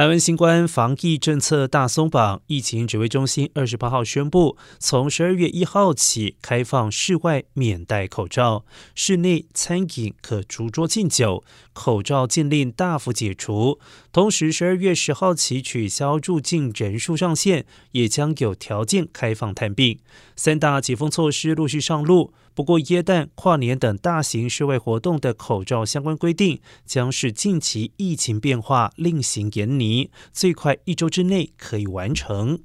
台湾新冠防疫政策大松绑，疫情指挥中心二十八号宣布，从十二月一号起开放室外免戴口罩，室内餐饮可逐桌敬酒，口罩禁令大幅解除。同时，十二月十号起取消入境人数上限，也将有条件开放探病。三大解封措施陆续上路。不过，耶诞、跨年等大型室外活动的口罩相关规定，将是近期疫情变化另行研拟，最快一周之内可以完成。